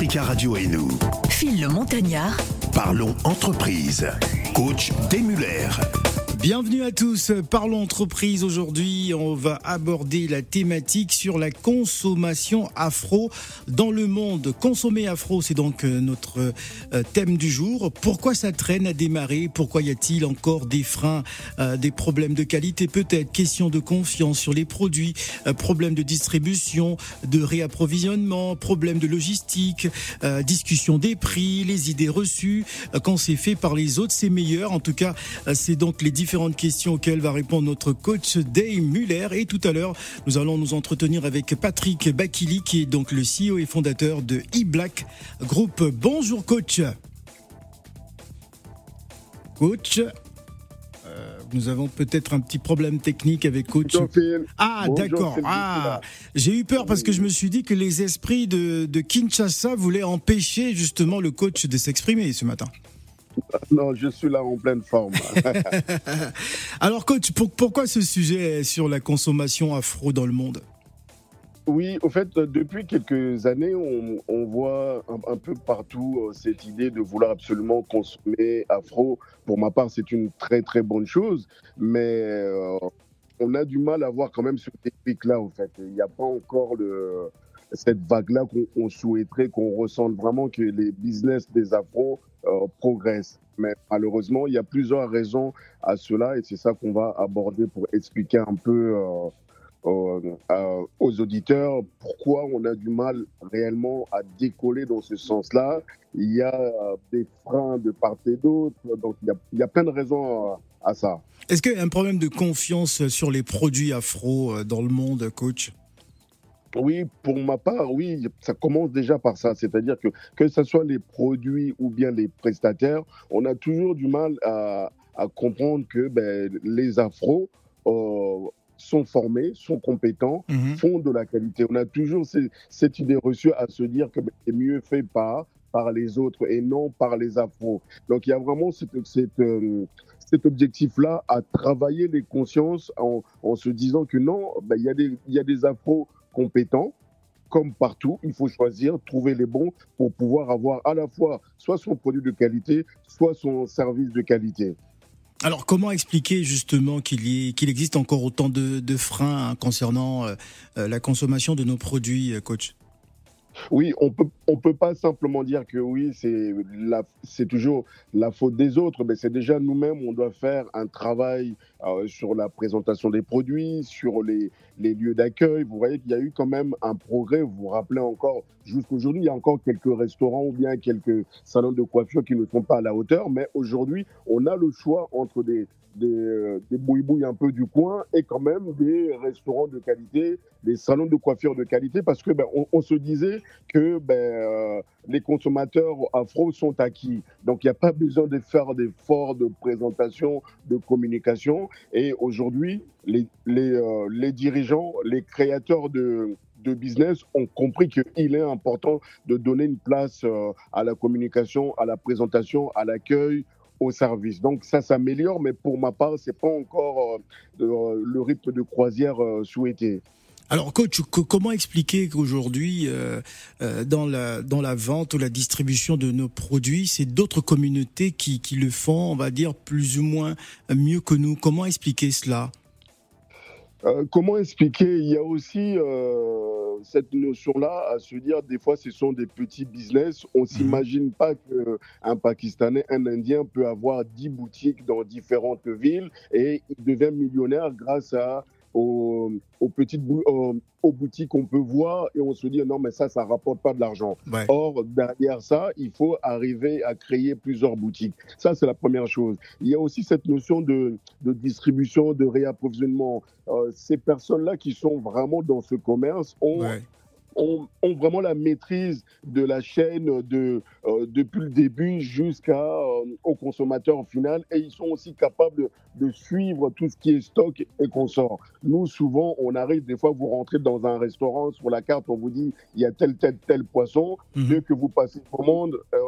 Africa Radio et nous. Phil le Montagnard. Parlons entreprise. Coach Muller. Bienvenue à tous. Parlons entreprise. Aujourd'hui, on va aborder la thématique sur la consommation afro dans le monde. Consommer afro, c'est donc euh, notre euh, thème du jour. Pourquoi ça traîne à démarrer? Pourquoi y a-t-il encore des freins, euh, des problèmes de qualité Peut-être? Question de confiance sur les produits, problèmes de distribution, de réapprovisionnement, problèmes de logistique, discussion des prix, les idées reçues. Quand c'est fait par les autres, c'est meilleur. En tout cas, c'est donc les différents différentes questions auxquelles va répondre notre coach Dave Muller. Et tout à l'heure, nous allons nous entretenir avec Patrick Bakili, qui est donc le CEO et fondateur de eBlack Group. Bonjour coach. Coach. Euh, nous avons peut-être un petit problème technique avec coach. Ah, d'accord. Ah, j'ai eu peur parce que je me suis dit que les esprits de, de Kinshasa voulaient empêcher justement le coach de s'exprimer ce matin. Non, je suis là en pleine forme. Alors, coach, pourquoi ce sujet sur la consommation afro dans le monde? Oui, au fait, depuis quelques années, on, voit un, peu partout euh, cette idée de vouloir absolument consommer afro. Pour ma part, c'est une très très bonne chose, mais euh, on a du mal à voir quand même ce pic-là, en fait. Il n'y a pas encore le, cette vague-là qu'on souhaiterait, qu'on ressente vraiment que les business des afros euh, progresse. Mais malheureusement, il y a plusieurs raisons à cela et c'est ça qu'on va aborder pour expliquer un peu euh, euh, aux auditeurs pourquoi on a du mal réellement à décoller dans ce sens-là. Il y a des freins de part et d'autre, donc il y, a, il y a plein de raisons à ça. Est-ce qu'il y a un problème de confiance sur les produits afro dans le monde, coach? Oui, pour ma part, oui, ça commence déjà par ça. C'est-à-dire que que ce soit les produits ou bien les prestataires, on a toujours du mal à, comprendre que ben, les afros euh, sont formés, sont compétents, mhm. font de la qualité. On a toujours cette idée reçue à se dire que ben, c'est mieux fait par par les autres et non par les afros. Donc il y a vraiment cette, euh, cet objectif-là à travailler les consciences en, se disant que non, ben, il y, a des, il y a des afros compétent. Comme partout, il faut choisir, trouver les bons pour pouvoir avoir à la fois soit son produit de qualité, soit son service de qualité. Alors, comment expliquer justement qu'il qu'il existe encore autant de, freins hein, concernant euh, euh, la consommation de nos produits, euh, coach? Oui, on peut, on peut pas simplement dire que oui, c'est c'est toujours la faute des autres, mais c'est déjà nous-mêmes, on doit faire un travail euh, sur la présentation des produits, sur les, les lieux d'accueil. Vous voyez qu'il y a eu quand même un progrès. Vous vous rappelez encore, jusqu'aujourd'hui, il y a encore quelques restaurants ou bien quelques salons de coiffure qui ne sont pas à la hauteur, mais aujourd'hui, on a le choix entre des, des, euh, des bouilles un peu du coin et quand même des restaurants de qualité, des salons de coiffure de qualité, parce que ben, on, se disait que ben, euh, les consommateurs afro sont acquis. Donc il n'y a pas besoin de faire d'efforts de présentation, de communication. Et aujourd'hui, les, les, euh, les, dirigeants, les créateurs de, de business ont compris qu'il est important de donner une place à la communication, à la présentation, à l'accueil, au service. Donc ça s'améliore, mais pour ma part, c'est pas encore euh, euh, le rythme de croisière euh, souhaité. Alors, coach, comment expliquer qu'aujourd'hui, dans la dans la vente ou la distribution de nos produits, c'est d'autres communautés qui, qui le font, on va dire plus ou moins mieux que nous? Comment expliquer cela? Comment expliquer? Il y a aussi cette notion-là à se dire des fois ce sont des petits business. On mhm. s'imagine pas qu'un Pakistanais, un Indien peut avoir 10 boutiques dans différentes villes et il devient millionnaire grâce à aux, petites aux, boutiques qu'on peut voir et on se dit non mais ça ça rapporte pas de l'argent. Or derrière ça il faut arriver à créer plusieurs boutiques. Ça c'est la première chose. Il y a aussi cette notion de, de distribution, de réapprovisionnement. Euh, ces personnes là qui sont vraiment dans ce commerce ont ont, vraiment la maîtrise de la chaîne de, euh, depuis le début jusqu'au euh, consommateur final et ils sont aussi capables de, suivre tout ce qui est stock et qu'on sort. Nous, souvent, on arrive, des fois, vous rentrez dans un restaurant, sur la carte, on vous dit il y a tel, tel, tel poisson. Mhm. Dès que vous passez commande, euh,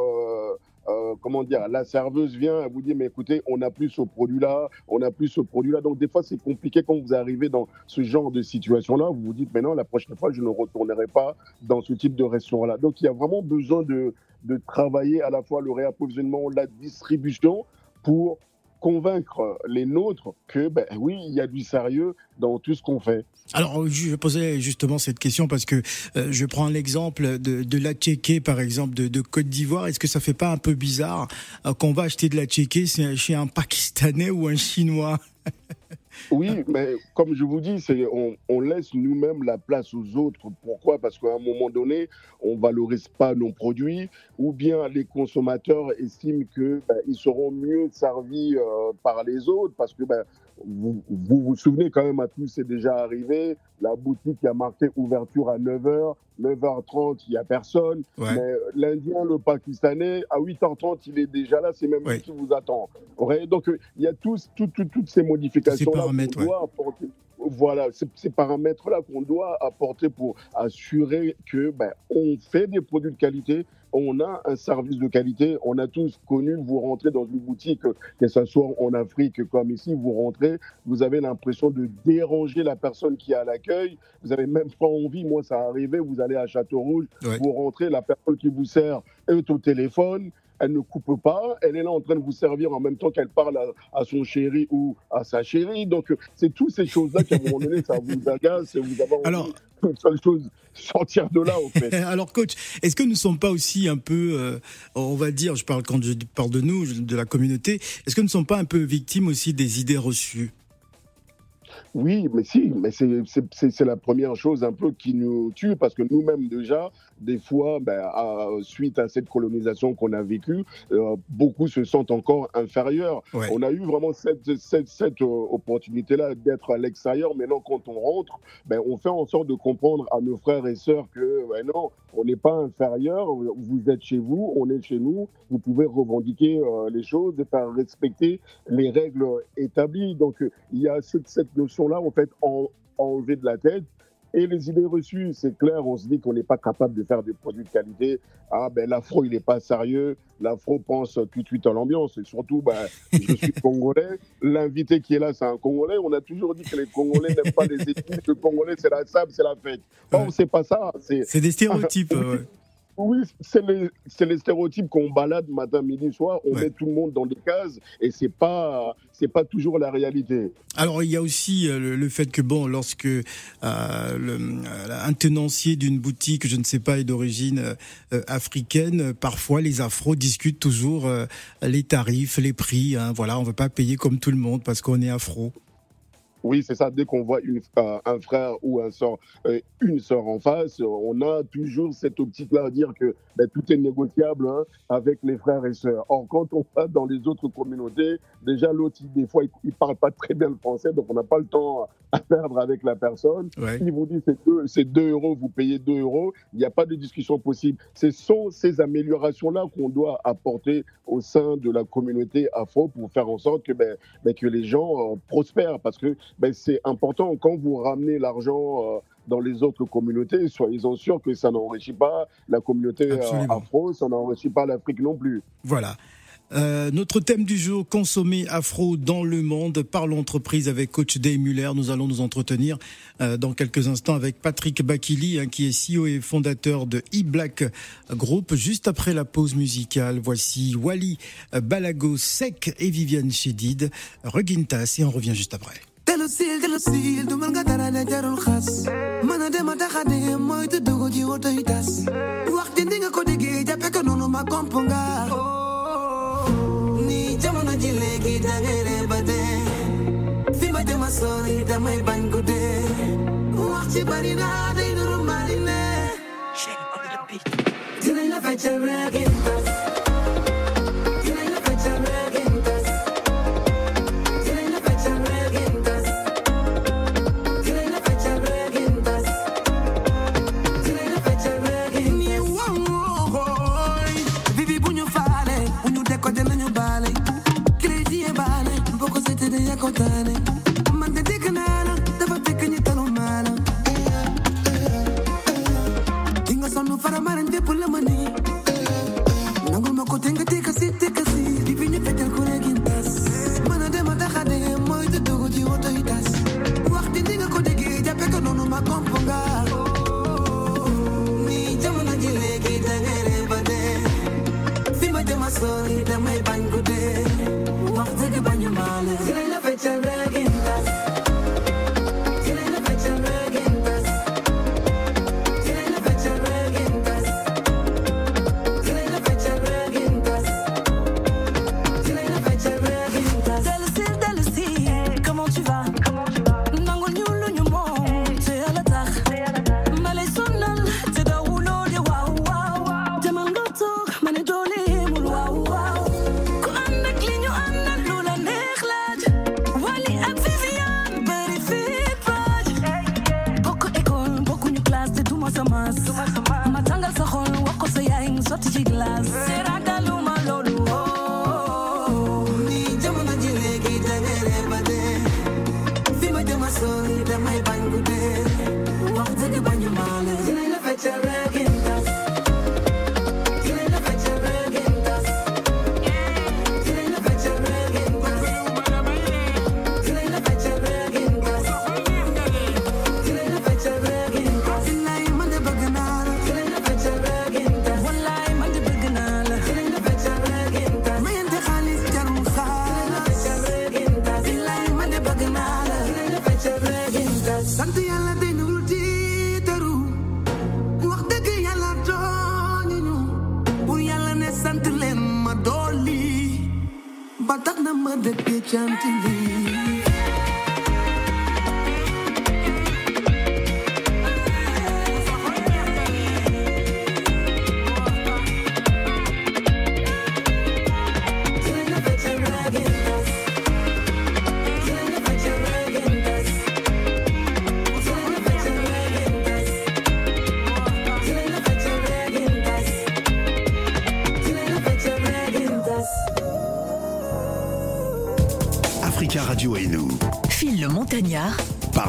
comment dire, la serveuse vient, elle vous dit, mais écoutez, on n'a plus ce produit-là, on n'a plus ce produit-là. Donc, des fois, c'est compliqué quand vous arrivez dans ce genre de situation-là. Vous vous dites, maintenant, la prochaine fois, je ne retournerai pas dans ce type de restaurant-là. Donc, il y a vraiment besoin de, de travailler à la fois le réapprovisionnement, la distribution pour convaincre les nôtres que ben oui, il y a du sérieux dans tout ce qu'on fait. Alors, je posais justement cette question parce que euh, je prends l'exemple de, de la tchéké, par exemple, de, de Côte d'Ivoire. Est-ce que ça fait pas un peu bizarre euh, qu'on va acheter de la tchéké chez un Pakistanais ou un Chinois? Oui, mais comme je vous dis, on, on, laisse nous-mêmes la place aux autres. Pourquoi? Parce qu'à un moment donné, on valorise pas nos produits, ou bien les consommateurs estiment que ben, seront mieux servis euh, par les autres, parce que ben, vous, vous, vous souvenez quand même à tous, c'est déjà arrivé. La boutique a marqué ouverture à 9h, 9h30, il n'y a personne. Ouais. Mais l'Indien, le Pakistanais, à 8h30, il est déjà là, c'est même lui qui vous attend. Donc, euh, il y a tous, tout- tout- toutes ces modifications paramètres, apporter. Voilà, ces, ces paramètres-là qu'on doit apporter pour assurer que ben, on fait des produits de qualité, on a un service de qualité. On a tous connu, vous rentrez dans une boutique, que ce soit en Afrique comme ici, vous rentrez, vous avez l'impression de déranger la personne qui est à l'accueil. Vous n'avez même pas envie, moi ça arrivé, vous allez à Château-Rouge, Ouais. vous rentrez, la personne qui vous sert est au téléphone, elle ne coupe pas, elle est là en train de vous servir en même temps qu'elle parle à, à son chéri ou à sa chérie. Donc, c'est toutes ces choses-là qu'à un moment donné, ça vous agace et vous avez envie Alors- qu'une seule chose, sortir de là, en fait. Alors, coach, est-ce que nous ne sommes pas aussi un peu, euh, on va dire, je parle quand je parle de nous, de la communauté, est-ce que nous ne sommes pas un peu victimes aussi des idées reçues? Oui, mais si, mais c'est- la première chose un peu qui nous tue parce que nous-mêmes déjà, des fois, ben, à- suite à cette colonisation qu'on a vécue, euh, beaucoup se sentent encore inférieurs. Ouais. On a eu vraiment cette, cette, cette euh, opportunité-là d'être à l'extérieur. Maintenant, quand on rentre, ben, on fait en sorte de comprendre à nos frères et sœurs que ben non, on n'est pas inférieur. Vous êtes chez vous, on est chez nous. Vous pouvez revendiquer euh, les choses et faire respecter les règles établies. Donc, il y a cette, cette notion-là, en fait, en, enlevée de la tête. Et les idées reçues, c'est clair, on se dit qu'on n'est pas capable de faire des produits de qualité. Ah, ben l'afro, il n'est pas sérieux. L'afro pense tout de suite à l'ambiance. Et surtout, ben, je suis congolais. L'invité qui est là, c'est un Congolais. On a toujours dit que les Congolais n'aiment pas les études. Le Congolais, c'est la sable, c'est la fête. Or, Ouais. c'est pas ça. C'est C'est des stéréotypes. ouais. Oui, c'est les, les stéréotypes qu'on balade matin, midi, soir. On Ouais. met tout le monde dans des cases et c'est pas, c'est pas toujours la réalité. Alors il y a aussi euh, le, le fait que bon, lorsque euh, le, euh, un tenancier d'une boutique, je ne sais pas, est d'origine euh, africaine, parfois les afros discutent toujours euh, les tarifs, les prix. Hein, voilà, on veut pas payer comme tout le monde parce qu'on est afro. Oui, c'est ça. Dès qu'on voit une, euh, un frère ou un euh, une sœur en face, on a toujours cette optique-là à dire que ben, tout est négociable hein, avec les frères et sœurs. Or, quand on va dans les autres communautés, déjà l'autre, des fois, il, il parle pas très bien le français, donc on n'a pas le temps à perdre avec la personne. Ouais. Il vous dit c'est deux, c'est 2 euros, vous payez 2 euros, il n'y a pas de discussion possible. Ce sont ces améliorations-là qu'on doit apporter au sein de la communauté afro pour faire en sorte que, ben, ben, que les gens euh, prospèrent. Parce que ben, c'est important, quand vous ramenez l'argent euh, dans les autres communautés, soyez-en sûrs que ça n'enrichit pas la communauté euh, afro, ça n'enrichit pas l'Afrique non plus. Voilà. Euh, notre thème du jour, consommer afro dans le monde, par l'entreprise avec coach Day Muller. Nous allons nous entretenir euh, dans quelques instants avec Patrick Bakili, hein, qui est CEO et fondateur de e-Black Group. Juste après la pause musicale, voici Wally Balago Sec et Viviane Chedid, Regintas, et on revient juste après. Telo sil, telo sil, du man nga dara ne jarul xas. Mana dema taxa de mooy te dogo ji woto yi tas. Wax ji ndi nga ko déggee jàppe ko noonu ma komp nga. Ni jamono ji léegi da ngay ree fi ma jëma sori damay bañ ko wax ci bari na day nuru mari ne. Dinañ la feccal reegin tas condamné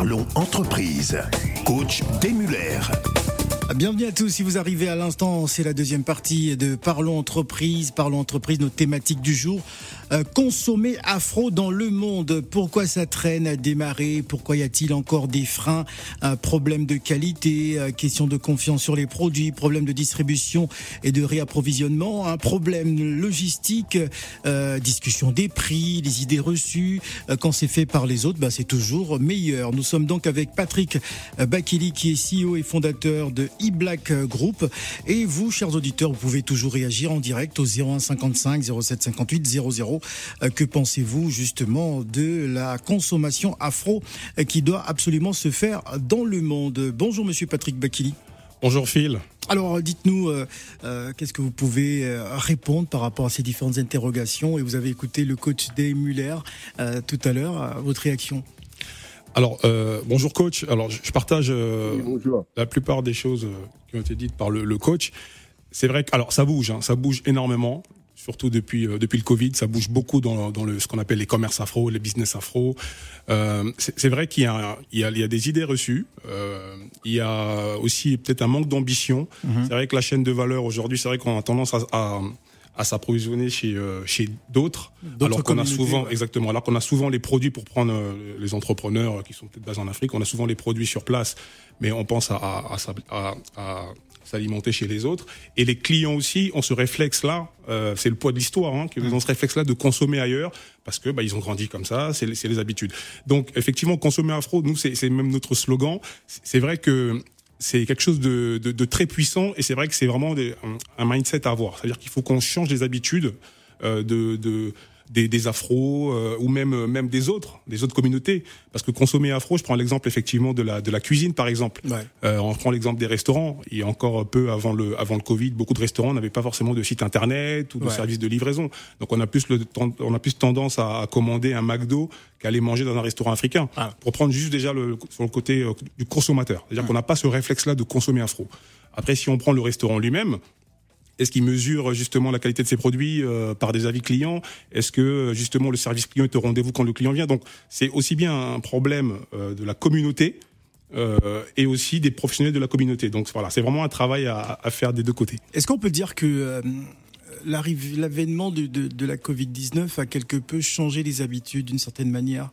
Parlons entreprise. Coach Desmuller. Bienvenue à tous. Si vous arrivez à l'instant, c'est la deuxième partie de Parlons entreprise. Parlons entreprise, notre thématique du jour. Euh, consommer afro dans le monde. Pourquoi ça traîne à démarrer? Pourquoi y a-t-il encore des freins? Un Problème de qualité, euh, question de confiance sur les produits, problème de distribution et de réapprovisionnement, un problème logistique, euh, discussion des prix, les idées reçues. Euh, quand c'est fait par les autres, bah, c'est toujours meilleur. Nous sommes donc avec Patrick Bakili qui est CEO et fondateur de eBlack Group. Et vous, chers auditeurs, vous pouvez toujours réagir en direct au 01 55 07 58 00. Euh, Que pensez-vous justement de la consommation afro euh, qui doit absolument se faire dans le monde? Bonjour Monsieur Patrick Bakili. Bonjour Phil. Alors, dites-nous, euh, euh, qu'est-ce que vous pouvez euh, répondre par rapport à ces différentes interrogations? Et vous avez écouté le coach Day Muller euh, tout à l'heure. Votre réaction? Alors euh, bonjour coach. Alors je partage euh, la plupart des choses euh, qui ont été dites par le, le coach. C'est vrai que alors ça bouge, hein, ça bouge énormément, surtout depuis euh, depuis le Covid, ça bouge beaucoup dans, dans le ce qu'on appelle les commerces afro, les business afro. Euh, c'est vrai qu'il y y y a des idées reçues. Euh, il y a aussi peut-être un manque d'ambition. C'est vrai que la chaîne de valeur aujourd'hui, c'est vrai qu'on a tendance à, à à s'approvisionner chez euh, chez d'autres alors qu'on a souvent ouais. exactement alors qu'on a souvent les produits pour prendre les entrepreneurs qui sont peut-être basés en Afrique on a souvent les produits sur place mais on pense à- à s'alimenter chez les autres. Et les clients aussi ont ce réflexe là euh, c'est le poids de l'histoire hein, qu'ils ont ce réflexe là de consommer ailleurs parce que bah, ils ont grandi comme ça c'est les, habitudes. Donc effectivement consommer afro nous c'est même notre slogan. C'est- vrai que c'est quelque chose de, de, de très puissant et c'est vrai que c'est vraiment un, un mindset à avoir. C'est-à-dire qu'il faut qu'on change les habitudes euh, de, de des, des afros euh, ou même euh, même des autres, des autres communautés. Parce que consommer afro, je prends l'exemple effectivement de la de la cuisine par exemple. Ouais. Euh, on prend l'exemple des restaurants. Il y a encore peu avant le avant le Covid, beaucoup de restaurants n'avaient pas forcément de site internet ou de Ouais. service de livraison. Donc on a plus le on a plus tendance à, à commander un McDo qu'à aller manger dans un restaurant africain. Ah. Pour prendre juste déjà le sur le côté euh, du consommateur. C'est-à-dire qu'on n'a pas ce réflexe-là de consommer afro. Après, si on prend le restaurant lui-même, est-ce qu'il mesure justement la qualité de ses produits euh, par des avis clients? Est-ce que justement le service client est au rendez-vous quand le client vient? Donc c'est aussi bien un problème euh, de la communauté euh, et aussi des professionnels de la communauté. Donc voilà, c'est vraiment un travail à, à faire des deux côtés. Est-ce qu'on peut dire que l'avènement de, de, de la Covid-19 a quelque peu changé les habitudes d'une certaine manière?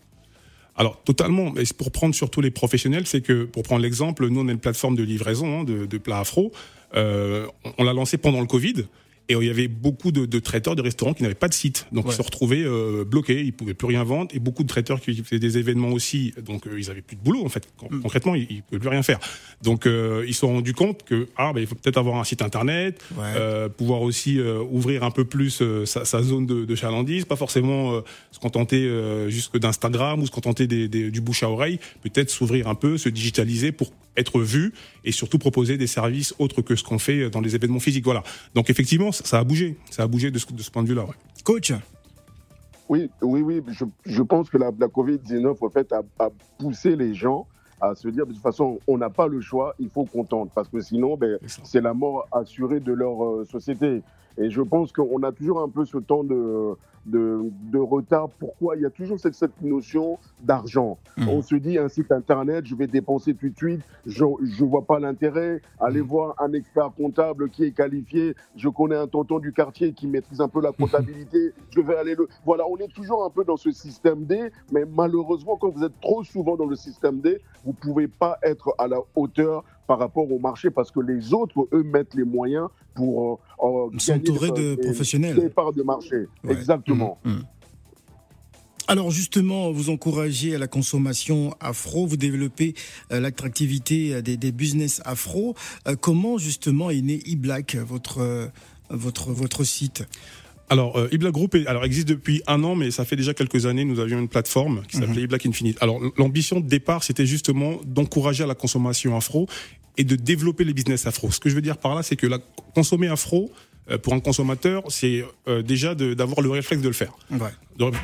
Alors totalement, mais pour prendre surtout les professionnels, c'est que pour prendre l'exemple, nous on a une plateforme de livraison hein, de, de plats afro. Euh, on- on l'a lancé pendant le Covid. Et il y avait beaucoup de, de traiteurs, de restaurants qui n'avaient pas de site. Donc Ouais. ils se retrouvaient euh, bloqués, ils pouvaient plus rien vendre. Et beaucoup de traiteurs qui faisaient des événements aussi, donc euh, ils avaient plus de boulot en fait. Mm. Concrètement, ils, ils pouvaient plus rien faire. Donc euh, ils se sont rendus compte que ah ben il faut peut-être avoir un site internet, Ouais. pouvoir aussi ouvrir un peu plus sa, sa zone de, de chalandise, pas forcément se contenter jusque d'Instagram ou se contenter des, des- du bouche à oreille, peut-être s'ouvrir un peu, se digitaliser pour être vu et surtout proposer des services autres que ce qu'on fait dans les événements physiques. Voilà. Donc effectivement, ça, a bougé, ça a bougé de ce, de ce point de vue-là. ouais. Coach, Oui, oui, oui. Je, je pense que la, la Covid-19, en fait, a, a poussé les gens à se dire, de toute façon, on n'a pas le choix, il faut qu'on tente. Parce que sinon, ben, c'est la mort assurée de leur euh, société. Et je pense qu'on a toujours un peu ce temps de, de, de retard. Pourquoi? Il y a toujours cette, cette notion d'argent. Mhm. On se dit, un site internet, je vais dépenser tout de suite, je ne vois pas l'intérêt. Aller Mhm. voir un expert comptable qui est qualifié. Je connais un tonton du quartier qui maîtrise un peu la comptabilité. je vais aller le. Voilà, on est toujours un peu dans ce système D, mais malheureusement, quand vous êtes trop souvent dans le système D, vous pouvez pas être à la hauteur par rapport au marché parce que les autres, eux, mettent les moyens pour euh, s'entourer de professionnels. des parts de marché. Ouais. Exactement. Mhm. Alors justement, vous encouragez à la consommation afro, vous développez euh, l'attractivité euh, des, des business afro. Euh, comment justement est né eBlack, votre, votre, votre site? Alors, euh, eBlack Group est- alors, existe depuis un an, mais ça fait déjà quelques années. Nous avions une plateforme qui s'appelait eBlack Infinite. Alors, l'ambition de départ, c'était justement d'encourager à la consommation afro et de développer les business afro. Ce que je veux dire par là, c'est que la, consommer afro, euh, pour un consommateur, c'est euh, déjà d'avoir le réflexe de le faire Ouais.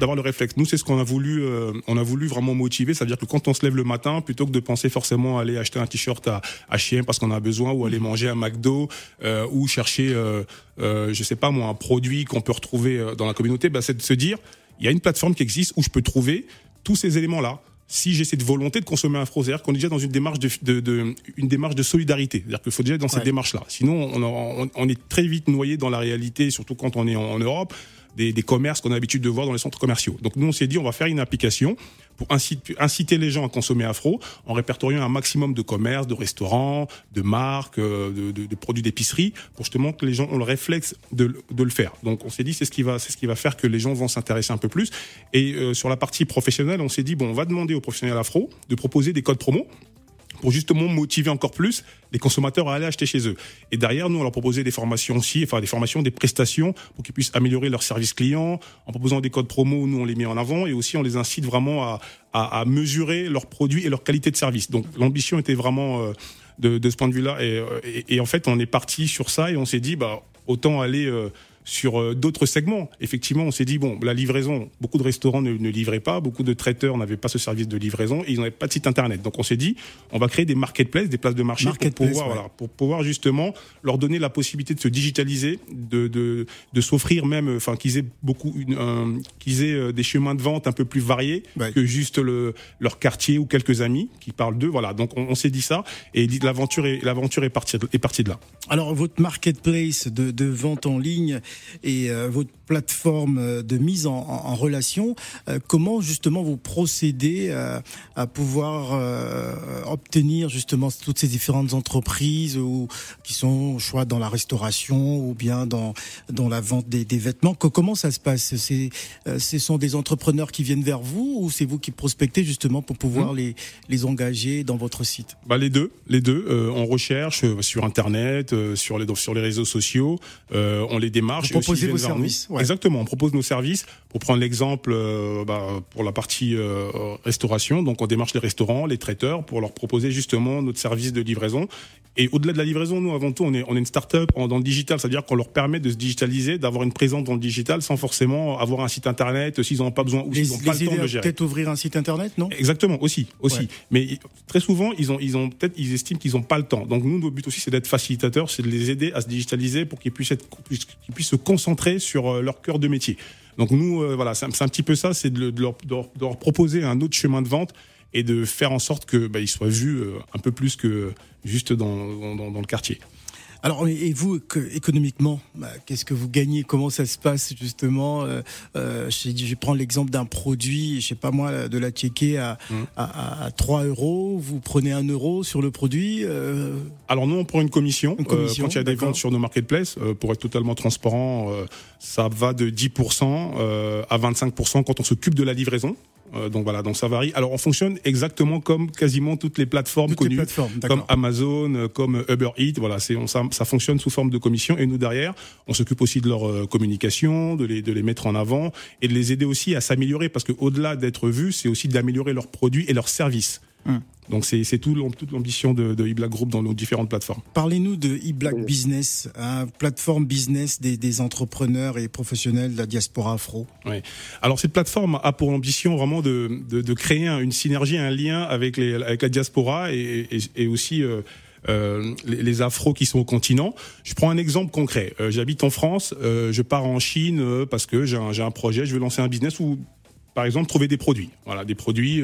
d'avoir le réflexe. Nous, c'est ce qu'on a voulu, euh, on a voulu vraiment motiver, c'est-à-dire que quand on se lève le matin, plutôt que de penser forcément à aller acheter un t-shirt à H&M parce qu'on a besoin, ou aller manger à McDo, euh, ou chercher, euh, euh, je sais pas moi, un produit qu'on peut retrouver dans la communauté, bah, c'est de se dire, il y a une plateforme qui existe où je peux trouver tous ces éléments-là. Si j'ai cette volonté de consommer afro, c'est-à-dire qu'on est déjà dans une démarche de, de, de- une démarche de solidarité, c'est-à-dire qu'il faut déjà être dans cette Ouais. démarche-là. Sinon, on, on, on est très vite noyé dans la réalité, surtout quand on est en, en Europe des, des commerces qu'on a l'habitude de voir dans les centres commerciaux. Donc nous, on s'est dit, on va faire une application pour inciter, inciter les gens à consommer afro en répertoriant un maximum de commerces, de restaurants, de marques, euh, de, de- de produits d'épicerie, pour justement que les gens ont le réflexe de, de le faire. Donc on s'est dit, c'est ce qui va, c'est ce qui va faire que les gens vont s'intéresser un peu plus. Et euh, sur la partie professionnelle, on s'est dit, bon, on va demander aux professionnels afro de proposer des codes promo pour justement motiver encore plus les consommateurs à aller acheter chez eux. Et derrière, nous, on leur proposait des formations aussi, enfin des formations, des prestations pour qu'ils puissent améliorer leur service client, en proposant des codes promo, nous, on les met en avant, et aussi on les incite vraiment à, à, mesurer leurs produits et leur qualité de service. Donc l'ambition était vraiment euh, de, de ce point de vue-là. Et, euh, et, et en fait, on est parti sur ça et on s'est dit, bah, autant aller... euh, sur euh, d'autres segments. Effectivement, on s'est dit, bon, la livraison, beaucoup de restaurants ne, ne livraient pas, beaucoup de traiteurs n'avaient pas ce service de livraison et ils n'avaient pas de site internet. Donc on s'est dit, on va créer des marketplaces, des places de marché pour pouvoir, ouais. voilà, pour pouvoir justement leur donner la possibilité de se digitaliser, de, de, de s'offrir même, enfin qu'ils aient beaucoup, une, un- qu'ils aient euh, des chemins de vente un peu plus variés Ouais. que juste le, leur quartier ou quelques amis qui parlent d'eux. Voilà, donc on, on s'est dit ça et l'aventure est, l'aventure est partie, est partie de là. Alors votre marketplace de, de vente en ligne et euh, votre plateforme euh, de mise en, relation, euh, comment justement vous procédez euh, à pouvoir euh, obtenir justement toutes ces différentes entreprises ou qui sont soit dans la restauration ou bien dans dans la vente des, des vêtements? Que- Comment ça se passe? C'est euh, ce sont des entrepreneurs qui viennent vers vous ou c'est vous qui prospectez justement pour pouvoir Mmh. les les engager dans votre site? Bah les deux, les deux. Euh, on recherche sur internet, euh, sur les sur les réseaux sociaux, euh, on les démarche. Vous proposez vos services, Exactement, on propose nos services. Pour prendre l'exemple, euh, bah, pour la partie euh, restauration, donc on démarche les restaurants, les traiteurs pour leur proposer justement notre service de livraison. Et au-delà de la livraison, nous avant tout, on est on est une start-up dans le digital, c'est-à-dire qu'on leur permet de se digitaliser, d'avoir une présence dans le digital sans forcément avoir un site internet s'ils n'ont pas besoin ou s'ils n'ont pas le temps de le gérer. peut-être ouvrir un site internet, non? Exactement, aussi, aussi. Ouais. Mais très souvent, ils ont, ils ont peut-être, ils estiment qu'ils n'ont pas le temps. Donc nous, notre but aussi, c'est d'être facilitateurs, c'est de les aider à se digitaliser pour qu'ils puissent être, qu'ils puissent se concentrer sur euh, leur cœur de métier. Donc nous, euh, voilà, c'est un, petit peu ça, c'est de leur- de leur proposer un autre chemin de vente et de faire en sorte que bah, ils soient vus euh, un peu plus que juste dans, dans, dans le quartier. Alors, et vous, que- économiquement, bah, qu'est-ce que vous gagnez? Comment ça se passe justement? Euh, euh, je, je prends l'exemple d'un produit, je sais pas moi, de la tchéquée à, Mm. à, à 3 euros. Vous prenez un euro sur le produit. euh, Alors nous, on prend une commission, Une commission, quand il y a des ventes sur nos marketplaces. pour être totalement transparent, ça va de 10% euh, à 25% quand on s'occupe de la livraison. Euh, donc voilà, donc ça varie. Alors on fonctionne exactement comme quasiment toutes les plateformes toutes les connues. plateformes, Comme. Amazon, euh, comme Uber Eats, voilà, c'est on- ça, ça fonctionne sous forme de commission. Et nous derrière, on s'occupe aussi de leur euh, communication, de les de les mettre en avant et de les aider aussi à s'améliorer parce que au-delà d'être vus, c'est aussi d'améliorer leurs produits et leurs services. Hum. Donc c'est tout toute l'ambition de, de eBlack Group dans nos différentes plateformes. Parlez-nous de eBlack Oui. Business, hein, plateforme business des, des entrepreneurs et professionnels de la diaspora afro. Alors cette plateforme a pour ambition vraiment de, de, de créer un- une synergie, un lien avec, les, avec la diaspora et, et, et aussi euh, euh, les, les afros qui sont au continent. Je prends un exemple concret. Euh, J'habite en France, euh, je pars en Chine parce que j'ai un, j'ai un projet, je veux lancer un business ou par exemple trouver des produits. Voilà, des produits.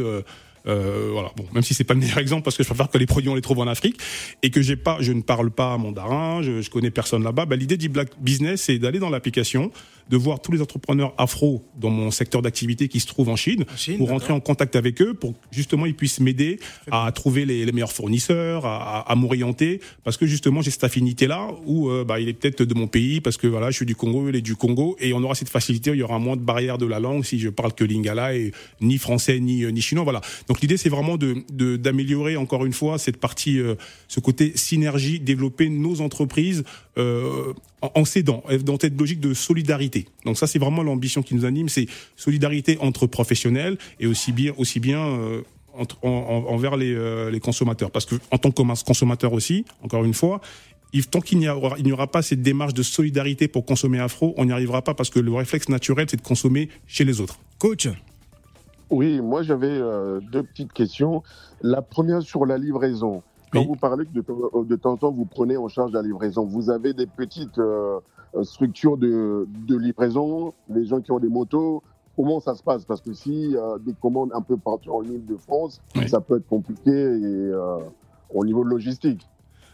Euh, voilà, bon, même si c'est pas le meilleur exemple parce que je préfère que les produits on les trouve en Afrique et que j'ai pas, je ne parle pas mandarin, je, je connais personne là-bas. Bah, l'idée d'e-black business, c'est d'aller dans l'application, de voir tous les entrepreneurs afro dans mon secteur d'activité qui se trouve en Chine, En Chine, pour rentrer en contact avec eux, pour justement ils puissent m'aider à trouver les, les meilleurs fournisseurs, à, m'orienter, parce que justement j'ai cette affinité là où euh, bah, il est peut-être de mon pays, parce que voilà, je suis du Congo, il est du Congo, et on aura cette facilité, il y aura moins de barrières de la langue si je parle que lingala et ni français ni euh, ni chinois, voilà. Donc l'idée c'est vraiment de de- d'améliorer encore une fois cette partie, euh, ce côté synergie, développer nos entreprises euh, en, s'aidant, euh, dans cette logique de solidarité. Donc ça c'est vraiment l'ambition qui nous anime, c'est solidarité entre professionnels et aussi bien aussi bien euh, entre- en- en- envers les, euh, les consommateurs. Parce que en tant que consommateur aussi, encore une fois, tant qu'il n'y aura, il n'y aura pas cette démarche de solidarité pour consommer afro, on n'y arrivera pas parce que le réflexe naturel, c'est de consommer chez les autres. Coach, Oui, moi j'avais euh, deux petites questions. La première sur la livraison. Quand Oui. vous parlez que de, temps- de temps en temps vous prenez en charge la livraison, vous avez des petites euh, euh, structures de, de livraison, les gens qui ont des motos, comment ça se passe? Parce que si euh, des commandes un peu partout en Ile-de-France, Oui. ça peut être compliqué et, euh, au niveau de logistique.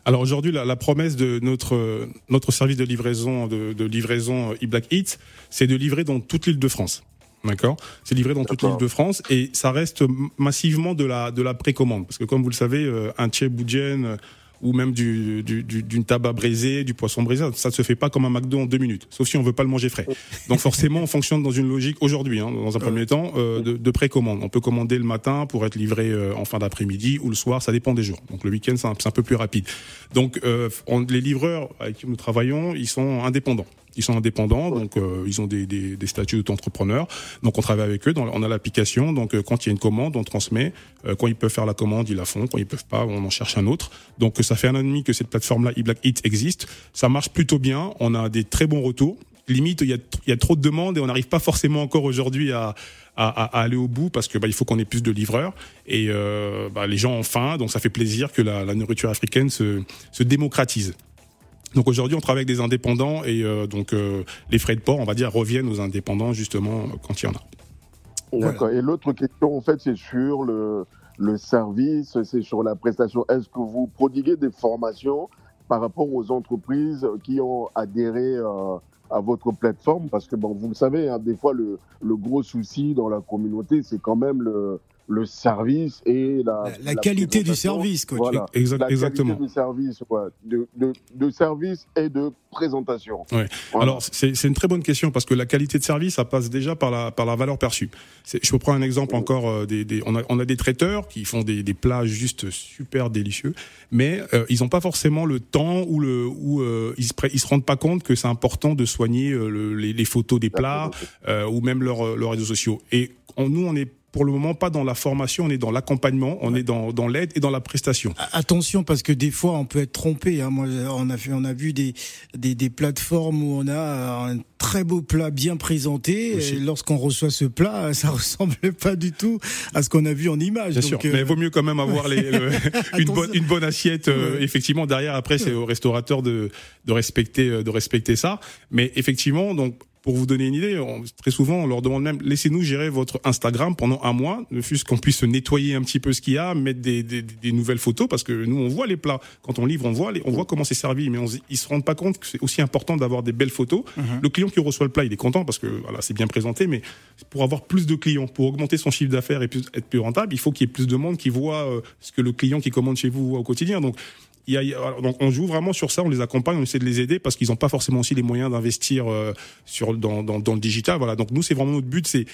Alors aujourd'hui, la, la promesse de notre notre service de livraison de, de livraison eBlack Eats, c'est de livrer dans toute l'île de France. D'accord C'est livré dans toute l'île de France et ça reste massivement de la de la précommande parce que comme vous le savez, euh, un boudjen euh, ou même du, du, du- d'une tabac braisée, du poisson braisé, ça ne se fait pas comme un McDo en deux minutes, sauf si on veut pas le manger frais. Donc forcément, on fonctionne dans une logique aujourd'hui, hein, dans un premier temps, euh, de, de précommande. On peut commander le matin pour être livré euh, en fin d'après-midi ou le soir, ça dépend des jours. Donc le week-end, c'est un, peu plus rapide. Donc euh, on- les livreurs avec qui nous travaillons, ils sont indépendants. Ils sont indépendants, donc euh, ils ont des, des, des statuts d'auto-entrepreneur. Donc on travaille avec eux, dans- on a l'application. Donc euh, quand il y a une commande, on transmet. Euh, quand ils peuvent faire la commande, ils la font. Quand ils peuvent pas, on en cherche un autre. Donc ça fait un an et demi que cette plateforme-là, eBlack Eat, existe. Ça marche plutôt bien. On a des très bons retours. Limite, il y a, il y a trop de demandes et on n'arrive pas forcément encore aujourd'hui à, à, à- à aller au bout parce que bah, il faut qu'on ait plus de livreurs et euh, bah, les gens ont faim. Donc ça fait plaisir que la, la nourriture africaine se, se démocratise. Donc aujourd'hui, on travaille avec des indépendants et euh, donc euh, les frais de port, on va dire, reviennent aux indépendants justement euh, quand il y en a. D'accord. Et l'autre question, en fait, c'est sur le, le service, c'est sur la prestation. Est-ce que vous prodiguez des formations par rapport aux entreprises qui ont adhéré euh, à votre plateforme? Parce que, bon, vous le savez, hein, des fois, le, le gros souci dans la communauté, c'est quand même le, le service et la, la, la qualité du service, coach. Voilà. Exact- La exactement. qualité du service, ouais, de, de, de service et de présentation. Ouais. Voilà. Alors c'est c'est une très bonne question parce que la qualité de service, ça passe déjà par la par la valeur perçue. Je vous prends un exemple encore. euh, des, des- on, a, on a des traiteurs qui font des, des plats juste super délicieux, mais euh, ils n'ont pas forcément le temps ou le ou euh, ils se ils se rendent pas compte que c'est important de soigner euh, le- les, les photos des plats euh, ou même leurs leurs réseaux sociaux. Et on- nous on est pour le moment pas dans la formation, on est dans l'accompagnement, on est dans dans l'aide et dans la prestation. Attention parce que des fois on peut être trompé. Hein. Moi, on a vu, on a vu des, des des plateformes où on a un très beau plat bien présenté. Aussi. Et lorsqu'on reçoit ce plat, ça ressemble pas du tout à ce qu'on a vu en image. Bien Donc, sûr, euh, mais il vaut mieux quand même avoir les, le- une, bonne, une bonne assiette. euh. Effectivement, derrière, après, c'est au restaurateur de, de respecter, euh, de respecter ça. Mais effectivement, donc pour vous donner une idée, on- très souvent, on leur demande même, laissez-nous gérer votre Instagram pendant un mois, ne fût-ce qu'on puisse nettoyer un petit peu ce qu'il y a, mettre des, des, des nouvelles photos, parce que nous, on voit les plats. Quand on livre, on voit, les, on voit comment c'est servi, mais on, ils se rendent pas compte que c'est aussi important d'avoir des belles photos. Le client qui reçoit le plat, il est content parce que voilà, c'est bien présenté, mais pour avoir plus de clients, pour augmenter son chiffre d'affaires et plus, être plus rentable, il faut qu'il y ait plus de monde qui voit euh, ce que le client qui commande chez vous voit au quotidien. Donc, y a- donc on joue vraiment sur ça, on les accompagne, on essaie de les aider parce qu'ils n'ont pas forcément aussi les moyens d'investir euh, sur dans, dans, dans le digital. Voilà, donc nous c'est vraiment notre but, c'est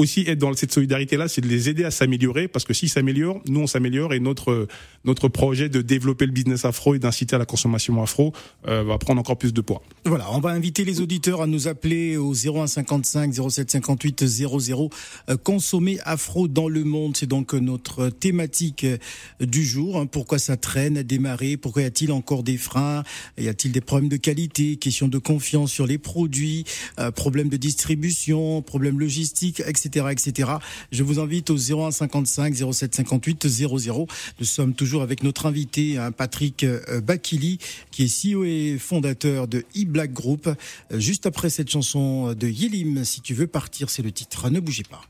aussi être dans cette solidarité là, c'est de les aider à s'améliorer parce que s'ils s'améliorent, nous on s'améliore et notre notre projet de développer le business afro et d'inciter à la consommation afro euh, va prendre encore plus de poids. Voilà, on va inviter les auditeurs à nous appeler au 0155 0758 00. Euh, consommer afro dans le monde, c'est donc notre thématique euh, du jour. hein. Pourquoi ça traîne à démarrer Pourquoi y a-t-il encore des freins Y a-t-il des problèmes de qualité Question de confiance sur les produits euh, Problèmes de distribution Problèmes logistiques Etc. etc. Je vous invite au 0155 0758 00. Nous sommes toujours avec notre invité, hein, Patrick euh, Bakili, qui est CEO et fondateur de e-Black Group. Euh, Juste après cette chanson de Yelim, si tu veux partir, c'est le titre. Ne bougez pas.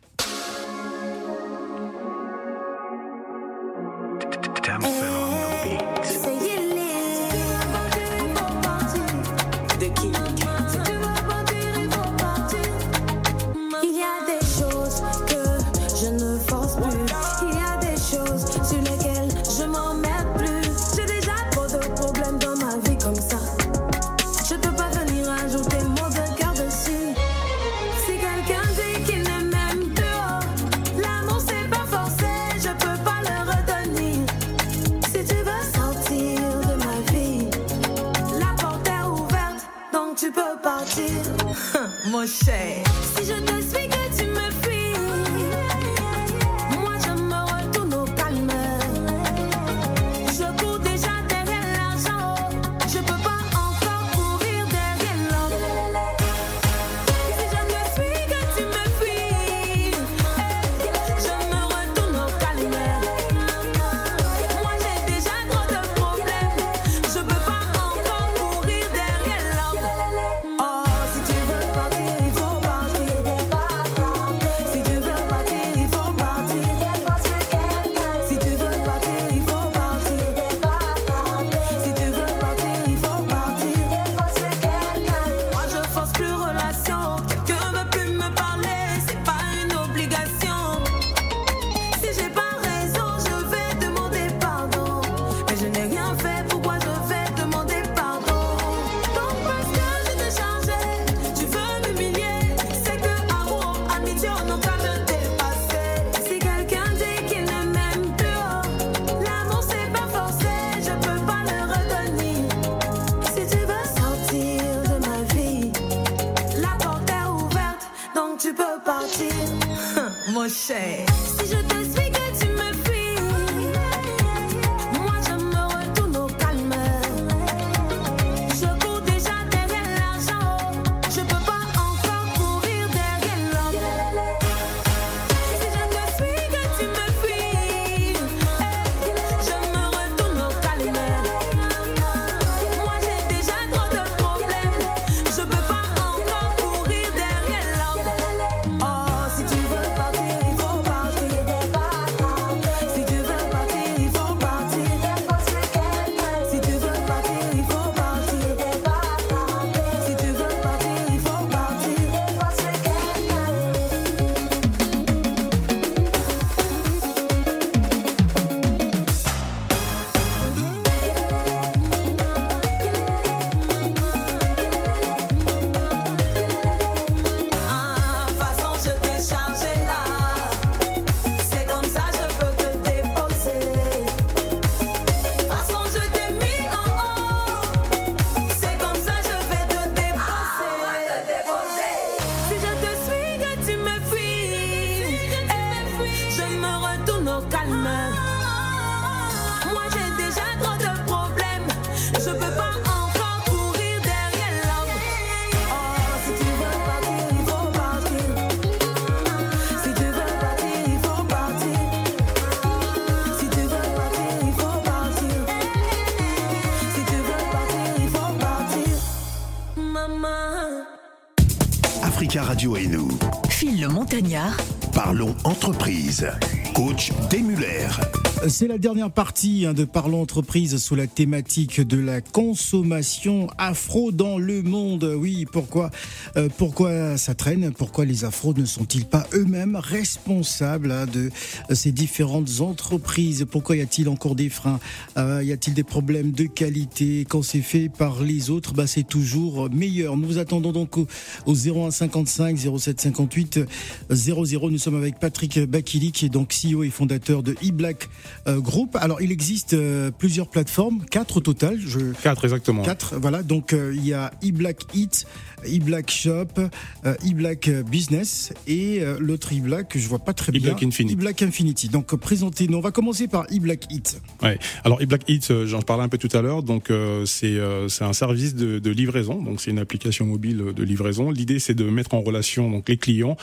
Mon cher. Radio et nous. Phil le Montagnard, Parlons entreprise. Coach Demuller. C'est la dernière partie hein, de Parlons Entreprise sous la thématique de la consommation afro dans le monde. Oui, pourquoi, euh, pourquoi ça traîne? Pourquoi les afros ne sont-ils pas eux-mêmes responsables hein, de ces différentes entreprises? Pourquoi y a-t-il encore des freins? Euh, Y a-t-il des problèmes de qualité? Quand c'est fait par les autres, bah, c'est toujours meilleur. Nous vous attendons donc au, au 01 55 07 58 00. Nous sommes avec Patrick Bakili qui est donc CEO et fondateur de eBlack euh, Group. Alors il existe euh, plusieurs plateformes, quatre au total. Je... Quatre exactement. Quatre, voilà. Donc euh, il y a eBlack Eat, eBlack Shop, eBlack Business et l'autre eBlack que je vois pas très bien. eBlack Infinity. eBlack Infinity. Donc présentez-nous. On va commencer par eBlack Eat. Ouais. Alors eBlack euh, j'en parlais un peu tout à l'heure. Donc c'est c'est un service de, de livraison. Donc c'est une application mobile de livraison. L'idée c'est de mettre en relation donc les clients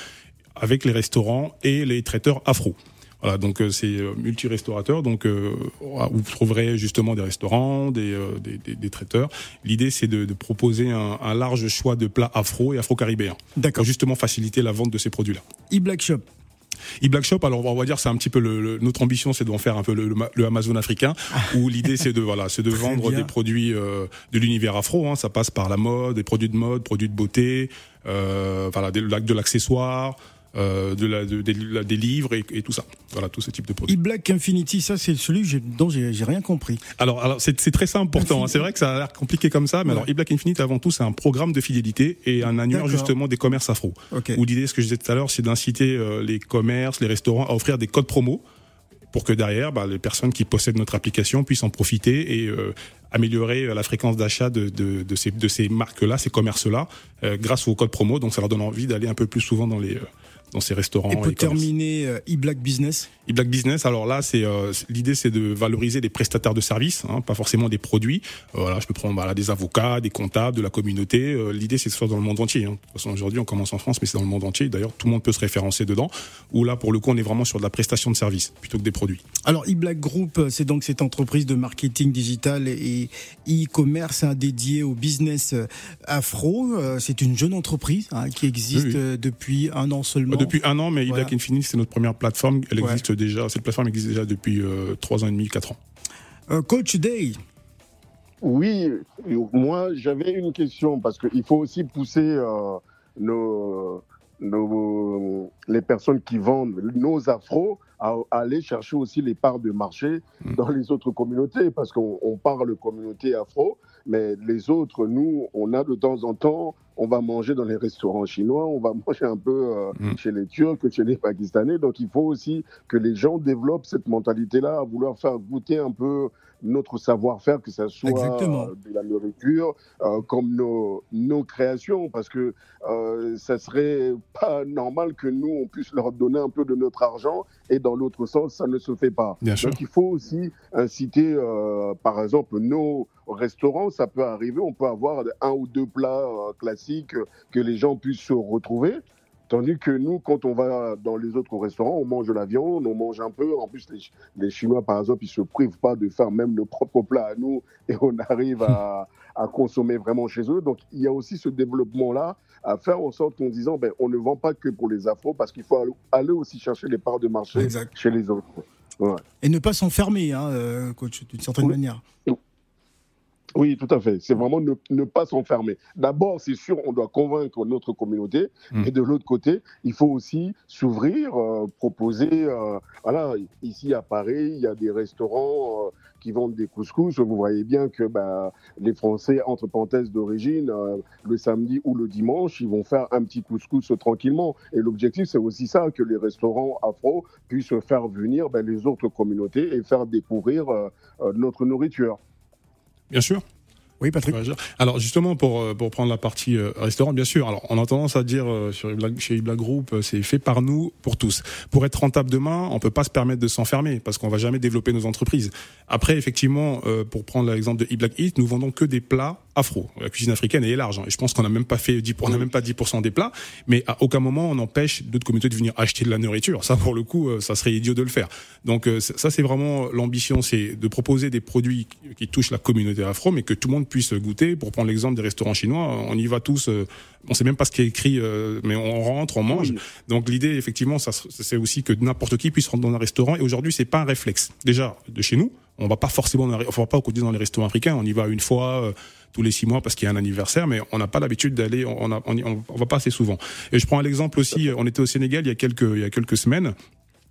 avec les restaurants et les traiteurs afro. Voilà, donc euh, c'est euh, multi-restaurateur, donc euh, vous trouverez justement des restaurants, des, euh, des, des- des traiteurs. L'idée c'est de, de proposer un, un large choix de plats afro et afro-caribéens D'accord. pour justement faciliter la vente de ces produits-là. eBlack Shop. eBlack Shop, alors on va dire c'est un petit peu le, le- notre ambition, c'est d'en faire un peu le, le, ma- le Amazon africain, où l'idée c'est de voilà, c'est de vendre bien. des produits euh, de l'univers afro. Hein, ça passe par la mode, des produits de mode, produits de beauté, euh, voilà, de l'accessoire, euh, de la, de- des, la- des livres et, et tout ça. Voilà, tout ce type de produits. eBlack Infinity, ça c'est celui dont j'ai rien compris. Alors, alors c'est très simple pourtant. hein. C'est vrai que ça a l'air compliqué comme ça, mais Ouais. alors eBlack Infinite avant tout c'est un programme de fidélité et un annuaire justement des commerces afro. Où l'idée, ce que je disais tout à l'heure, c'est d'inciter euh, les commerces, les restaurants à offrir des codes promo pour que derrière, bah, les personnes qui possèdent notre application puissent en profiter et euh, améliorer la fréquence d'achat de, de, de ces, de ces marques-là, ces commerces-là, euh, grâce au code promo. Donc ça leur donne envie d'aller un peu plus souvent dans les dans ces restaurants. Et commerces. terminer, euh, eBlack Business. eBlack Business, alors là, c'est euh, c'est- l'idée, c'est de valoriser des prestataires de services, hein, pas forcément des produits. Euh, voilà, je peux prendre voilà, des avocats, des comptables, de la communauté. L'idée, c'est que ce soit dans le monde entier. Hein. De toute façon, aujourd'hui, on commence en France, mais c'est dans le monde entier. D'ailleurs, tout le monde peut se référencer dedans. Où là, pour le coup, on est vraiment sur de la prestation de services plutôt que des produits. Alors, eBlack Group, c'est donc cette entreprise de marketing digital et e-commerce hein, dédiée au business afro. C'est une jeune entreprise hein, qui existe Oui, oui. depuis un an seulement. Euh, Depuis un an, mais Voilà. Infinite, c'est notre première plateforme. Elle Ouais. existe déjà. Cette plateforme existe déjà depuis euh, trois ans et demi, quatre ans. Euh, Coach Day, Oui, moi j'avais une question parce qu'il faut aussi pousser euh, nos, nos- les personnes qui vendent nos afros à, à aller chercher aussi les parts de marché Mm. dans les autres communautés parce qu'on on parle communauté afro, mais les autres, nous, on a de temps en temps, on va manger dans les restaurants chinois, on va manger un peu euh, Mm. chez les Turcs, chez les Pakistanais, donc il faut aussi que les gens développent cette mentalité-là à vouloir faire goûter un peu notre savoir-faire, que ça soit Exactement. euh, de la nourriture, euh, comme nos, nos créations, parce que euh, ça serait pas normal que nous, on puisse leur donner un peu de notre argent et dans l'autre sens, ça ne se fait pas. Bien sûr. Donc il faut aussi inciter, euh, par exemple, nos restaurants, ça peut arriver, on peut avoir un ou deux plats classiques que les gens puissent se retrouver. Tandis que nous, quand on va dans les autres restaurants, on mange de la viande, on mange un peu. En plus, les, les Chinois, par exemple, ils se privent pas de faire même nos propres plats à nous et on arrive à, à consommer vraiment chez eux. Donc, il y a aussi ce développement-là à faire en sorte qu'en disant, ben, on ne vend pas que pour les afros parce qu'il faut aller- aussi chercher les parts de marché Exact. chez les autres. et ne pas s'enfermer, hein, euh, coach, d'une certaine Oui. manière. Oui, tout à fait. C'est vraiment ne, ne pas s'enfermer. D'abord, c'est sûr, on doit convaincre notre communauté. Mm. Et de l'autre côté, il faut aussi s'ouvrir, euh, proposer. euh, voilà, ici à Paris, il y a des restaurants euh, qui vendent des couscous. Vous voyez bien que bah, les Français, entre parenthèses d'origine, le samedi ou le dimanche, ils vont faire un petit couscous tranquillement. Et l'objectif, c'est aussi ça, que les restaurants afro puissent faire venir bah, les autres communautés et faire découvrir notre nourriture. Bien sûr. Oui, Patrick. Alors justement pour euh, pour prendre la partie euh, restaurant, bien sûr. Alors on a tendance à dire euh, sur chez eBlack Group, euh, c'est fait par nous pour tous. Pour être rentable demain, on peut pas se permettre de s'enfermer parce qu'on va jamais développer nos entreprises. Après, effectivement, pour prendre l'exemple de eBlack Eat, nous vendons que des plats afro. La cuisine africaine elle est large. hein. Et je pense qu'on n'a même pas fait 10, on n'a même pas 10% des plats, mais à aucun moment on empêche d'autres communautés de venir acheter de la nourriture. Ça, pour le coup, euh, ça serait idiot de le faire. Donc euh, ça, c'est vraiment l'ambition, c'est de proposer des produits qui- touchent la communauté afro, mais que tout le monde puisse goûter. Pour prendre l'exemple des restaurants chinois, on y va tous. euh, on sait même pas ce qui est écrit, mais on rentre, on mange. Donc l'idée, effectivement, ça, c'est aussi que n'importe qui puisse rentrer dans un restaurant. Et aujourd'hui, c'est pas un réflexe. Déjà, de chez nous, on va pas forcément, on va pas au quotidien dans les restaurants africains. On y va une fois tous les six mois parce qu'il y a un anniversaire, mais on n'a pas l'habitude d'aller. On, on, on, on va pas assez souvent. Et je prends un exemple aussi. On était au Sénégal il y a quelques il y a quelques semaines.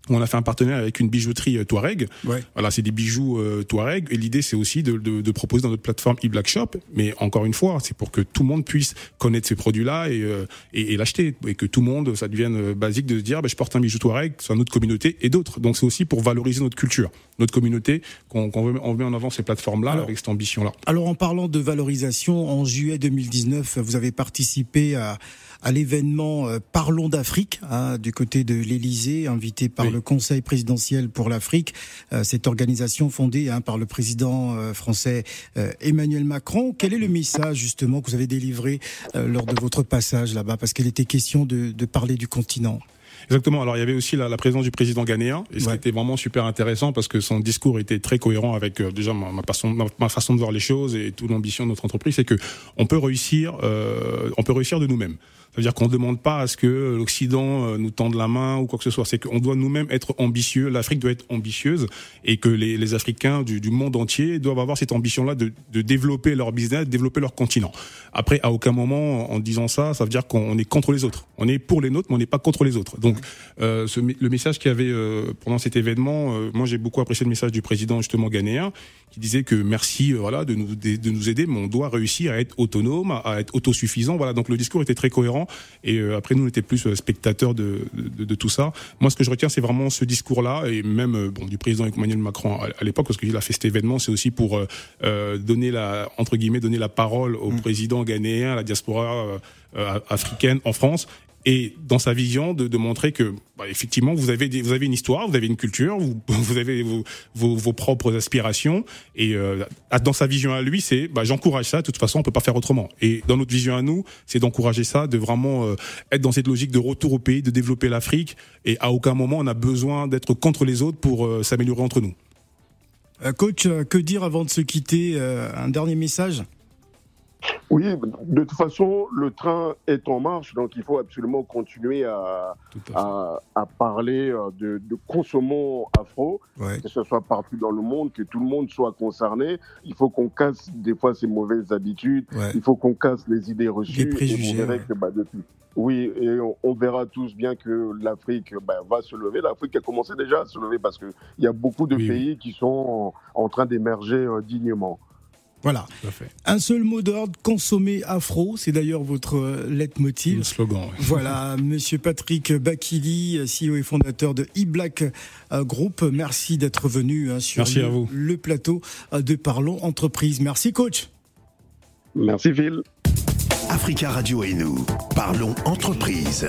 On a fait un partenariat avec une bijouterie euh, Touareg. Ouais. Voilà, c'est des bijoux euh, Touareg. Et l'idée, c'est aussi de, de, de proposer dans notre plateforme eBlack Shop. Mais encore une fois, c'est pour que tout le monde puisse connaître ces produits-là et, euh, et, et l'acheter. Et que tout le monde, ça devienne euh, basique de se dire, bah, je porte un bijou Touareg, c'est notre communauté et d'autres. Donc c'est aussi pour valoriser notre culture, notre communauté, qu'on on met en avant ces plateformes-là avec cette ambition-là. Alors en parlant de valorisation, en juillet 2019, vous avez participé à, à l'événement euh, Parlons d'Afrique hein, du côté de l'Élysée, invité par Oui. le Conseil présidentiel pour l'Afrique, euh, cette organisation fondée hein, par le président euh, français euh, Emmanuel Macron. Quel est le message justement que vous avez délivré euh, lors de votre passage là-bas? Parce qu'il était question de, de parler du continent. Exactement. Alors il y avait aussi la, la présence du président ghanéen, et Ouais. c'était vraiment super intéressant parce que son discours était très cohérent avec euh, déjà ma, ma façon, ma, ma façon de voir les choses et toute l'ambition de notre entreprise, c'est que on peut réussir, euh, on peut réussir de nous-mêmes. Ça veut dire qu'on ne demande pas à ce que l'Occident euh, nous tende la main ou quoi que ce soit. C'est qu'on doit nous-mêmes être ambitieux. L'Afrique doit être ambitieuse et que les, les Africains du, du monde entier doivent avoir cette ambition-là de, de développer leur business, de développer leur continent. Après, à aucun moment, en disant ça, ça veut dire qu'on est contre les autres. On est pour les nôtres, mais on n'est pas contre les autres. Donc, euh, ce, le message qu'il y avait euh, pendant cet événement, euh, moi j'ai beaucoup apprécié le message du président justement ghanéen qui disait que merci euh, voilà de nous de nous aider, mais on doit réussir à être autonome, à, à être autosuffisant. Voilà, donc le discours était très cohérent et euh, après nous on était plus euh, spectateurs de, de, de tout ça. Moi ce que je retiens c'est vraiment ce discours-là et même euh, bon du président Emmanuel Macron à, à l'époque parce qu'il a fait cet événement, c'est aussi pour euh, donner la entre guillemets donner la parole au président ghanéen, à la diaspora euh, africaine en France et dans sa vision de, de montrer que bah, effectivement vous avez des, vous avez une histoire, vous avez une culture, vous, vous avez vos, vos, vos propres aspirations et euh, dans sa vision à lui c'est bah, j'encourage ça de toute façon on peut pas faire autrement. Et dans notre vision à nous c'est d'encourager ça de vraiment euh, être dans cette logique de retour au pays de développer l'Afrique et à aucun moment on a besoin d'être contre les autres pour euh, s'améliorer entre nous. Euh, coach, euh, que dire avant de se quitter Un dernier message? Oui, de toute façon, le train est en marche, donc il faut absolument continuer à, à parler euh, de, de consommons afro, Ouais. que ce soit partout dans le monde, que tout le monde soit concerné. Il faut qu'on casse des fois ces mauvaises habitudes, Ouais. il faut qu'on casse les idées reçues. Les préjugés, et que bah, depuis. Oui, et on, on verra tous bien que l'Afrique bah, va se lever. L'Afrique a commencé déjà à se lever parce qu'il y a beaucoup de Oui, oui. pays qui sont en, en train d'émerger euh, dignement. Voilà. Un seul mot d'ordre, consommer afro, c'est d'ailleurs votre euh, leitmotiv. Le slogan. ouais. Voilà, Monsieur Patrick Bakili, CEO et fondateur de eBlack euh, Group. Merci d'être venu hein, sur Merci le, à vous. le plateau euh, de Parlons Entreprise. Merci, coach. Merci Phil. Africa Radio et nous, parlons entreprise.